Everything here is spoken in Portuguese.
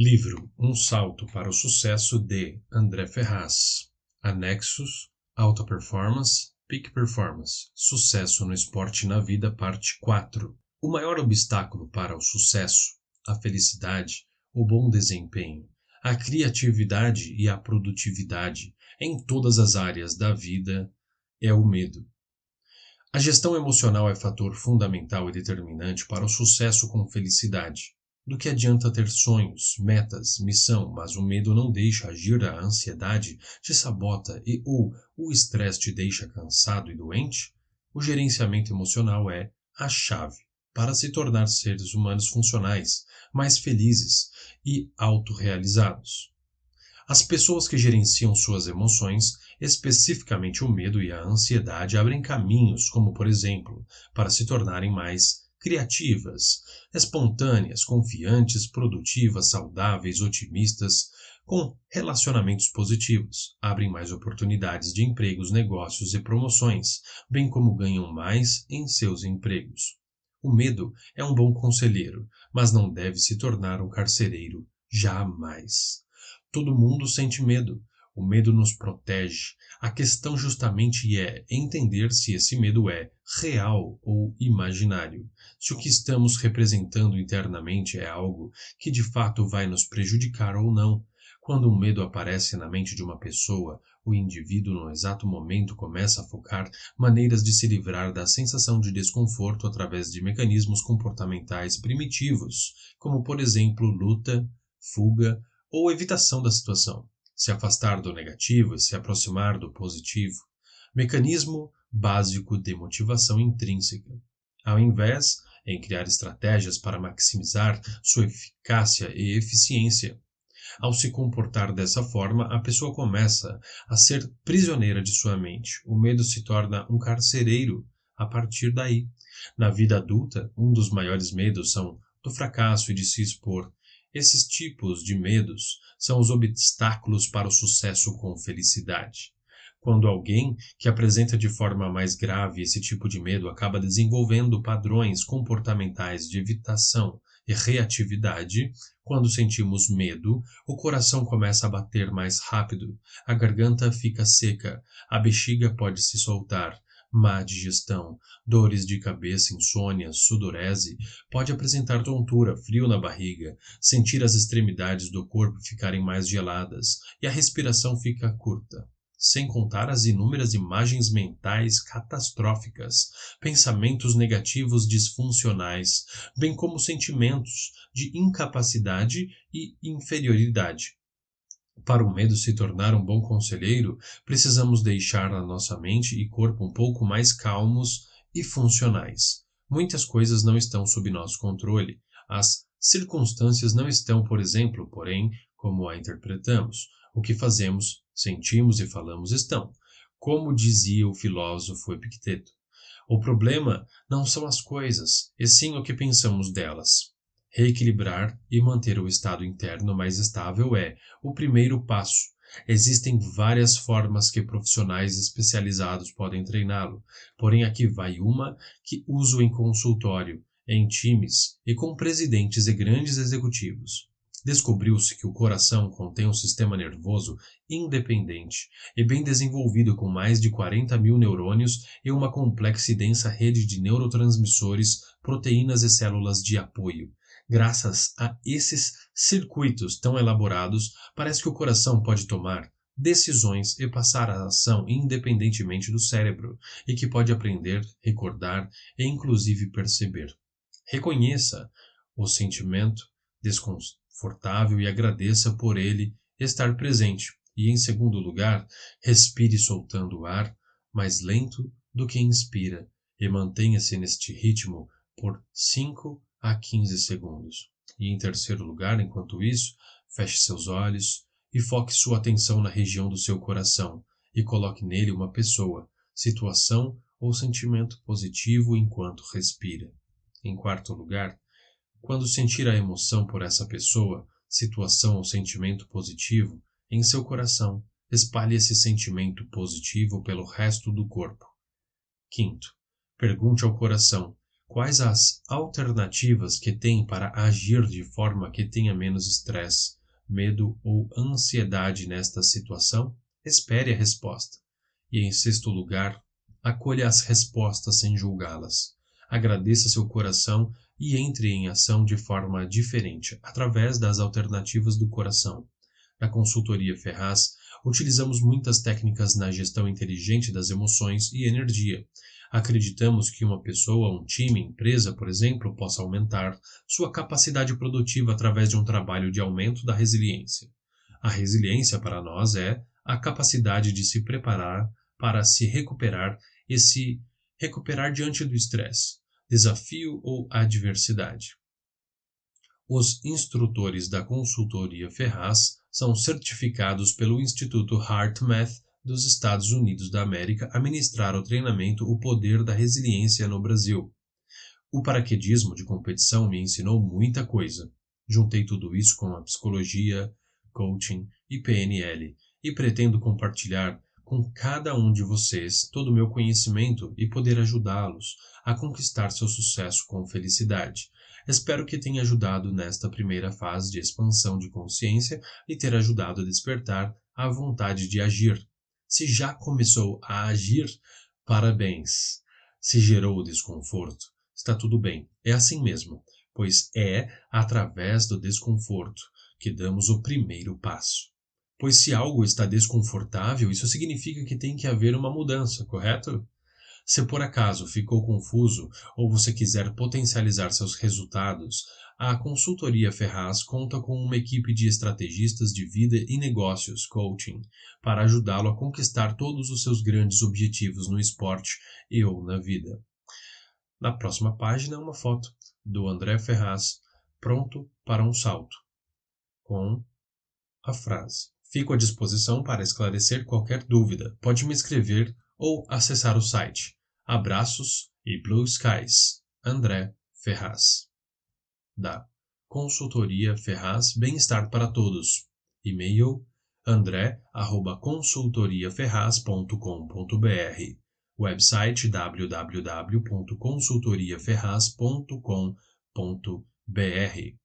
Livro Um Salto para o Sucesso de André Ferraz. Anexos: Alta Performance, Peak Performance, Sucesso no Esporte e na Vida, Parte 4. O maior obstáculo para o sucesso, a felicidade, o bom desempenho, a criatividade e a produtividade em todas as áreas da vida é o medo. A gestão emocional é fator fundamental e determinante para o sucesso com felicidade. Do que adianta ter sonhos, metas, missão, mas o medo não deixa agir, a ansiedade te sabota e ou o estresse te deixa cansado e doente? O gerenciamento emocional é a chave para se tornar seres humanos funcionais, mais felizes e autorrealizados. As pessoas que gerenciam suas emoções, especificamente o medo e a ansiedade, abrem caminhos, como por exemplo, para se tornarem mais criativas, espontâneas, confiantes, produtivas, saudáveis, otimistas, com relacionamentos positivos, abrem mais oportunidades de empregos, negócios e promoções, bem como ganham mais em seus empregos. O medo é um bom conselheiro, mas não deve se tornar um carcereiro jamais. Todo mundo sente medo. O medo nos protege. A questão justamente é entender se esse medo é real ou imaginário. Se o que estamos representando internamente é algo que de fato vai nos prejudicar ou não. Quando um medo aparece na mente de uma pessoa, o indivíduo no exato momento começa a focar maneiras de se livrar da sensação de desconforto através de mecanismos comportamentais primitivos, como por exemplo luta, fuga ou evitação da situação, se afastar do negativo e se aproximar do positivo. Mecanismo básico de motivação intrínseca. Ao invés em criar estratégias para maximizar sua eficácia e eficiência. Ao se comportar dessa forma, a pessoa começa a ser prisioneira de sua mente. O medo se torna um carcereiro a partir daí. Na vida adulta, um dos maiores medos são do fracasso e de se expor, esses tipos de medos são os obstáculos para o sucesso com felicidade. Quando alguém que apresenta de forma mais grave esse tipo de medo acaba desenvolvendo padrões comportamentais de evitação e reatividade, quando sentimos medo, o coração começa a bater mais rápido, a garganta fica seca, a bexiga pode se soltar, má digestão, dores de cabeça, insônia, sudorese, pode apresentar tontura, frio na barriga, sentir as extremidades do corpo ficarem mais geladas e a respiração fica curta. Sem contar as inúmeras imagens mentais catastróficas, pensamentos negativos disfuncionais, bem como sentimentos de incapacidade e inferioridade, para o medo se tornar um bom conselheiro, precisamos deixar a nossa mente e corpo um pouco mais calmos e funcionais. Muitas coisas não estão sob nosso controle. As circunstâncias não estão, por exemplo, porém, como a interpretamos. O que fazemos, sentimos e falamos estão. Como dizia o filósofo Epicteto, o problema não são as coisas, e sim o que pensamos delas. Reequilibrar e manter o estado interno mais estável é o primeiro passo. Existem várias formas que profissionais especializados podem treiná-lo, porém aqui vai uma que uso em consultório, em times e com presidentes e grandes executivos. Descobriu-se que o coração contém um sistema nervoso independente e bem desenvolvido com mais de 40 mil neurônios e uma complexa e densa rede de neurotransmissores, proteínas e células de apoio. Graças a esses circuitos tão elaborados, parece que o coração pode tomar decisões e passar a ação independentemente do cérebro, e que pode aprender, recordar e inclusive perceber. Reconheça o sentimento desconfortável e agradeça por ele estar presente. E em segundo lugar, respire soltando o ar mais lento do que inspira e mantenha-se neste ritmo por 5 a 15 segundos. E em terceiro lugar, enquanto isso, feche seus olhos e foque sua atenção na região do seu coração e coloque nele uma pessoa, situação ou sentimento positivo enquanto respira. Em quarto lugar, quando sentir a emoção por essa pessoa, situação ou sentimento positivo, em seu coração, espalhe esse sentimento positivo pelo resto do corpo. Quinto, pergunte ao coração Quais as alternativas que tem para agir de forma que tenha menos estresse, medo ou ansiedade nesta situação? Espere a resposta. E em sexto lugar, acolha as respostas sem julgá-las. Agradeça seu coração e entre em ação de forma diferente, através das alternativas do coração. Na consultoria Ferraz, utilizamos muitas técnicas na gestão inteligente das emoções e energia. Acreditamos que uma pessoa, um time, empresa, por exemplo, possa aumentar sua capacidade produtiva através de um trabalho de aumento da resiliência. A resiliência para nós é a capacidade de se preparar para se recuperar e se recuperar diante do estresse, desafio ou adversidade. Os instrutores da consultoria Ferraz são certificados pelo Instituto HeartMath dos Estados Unidos da América a ministrar o treinamento O Poder da Resiliência no Brasil. O paraquedismo de competição me ensinou muita coisa. Juntei tudo isso com a psicologia, coaching e PNL e pretendo compartilhar com cada um de vocês todo o meu conhecimento e poder ajudá-los a conquistar seu sucesso com felicidade. Espero que tenha ajudado nesta primeira fase de expansão de consciência e ter ajudado a despertar a vontade de agir. Se já começou a agir, parabéns. Se gerou desconforto, está tudo bem, é assim mesmo, pois é através do desconforto que damos o primeiro passo. Pois se algo está desconfortável, isso significa que tem que haver uma mudança, correto? Se por acaso ficou confuso ou você quiser potencializar seus resultados, a consultoria Ferraz conta com uma equipe de estrategistas de vida e negócios coaching para ajudá-lo a conquistar todos os seus grandes objetivos no esporte e ou na vida. Na próxima página, uma foto do André Ferraz pronto para um salto, com a frase: Fico à disposição para esclarecer qualquer dúvida. Pode me escrever ou acessar o site. Abraços e Blue Skies. André Ferraz. Da Consultoria Ferraz Bem-Estar para Todos. E-mail andré@consultoriaferraz.com.br. Website www.consultoriaferraz.com.br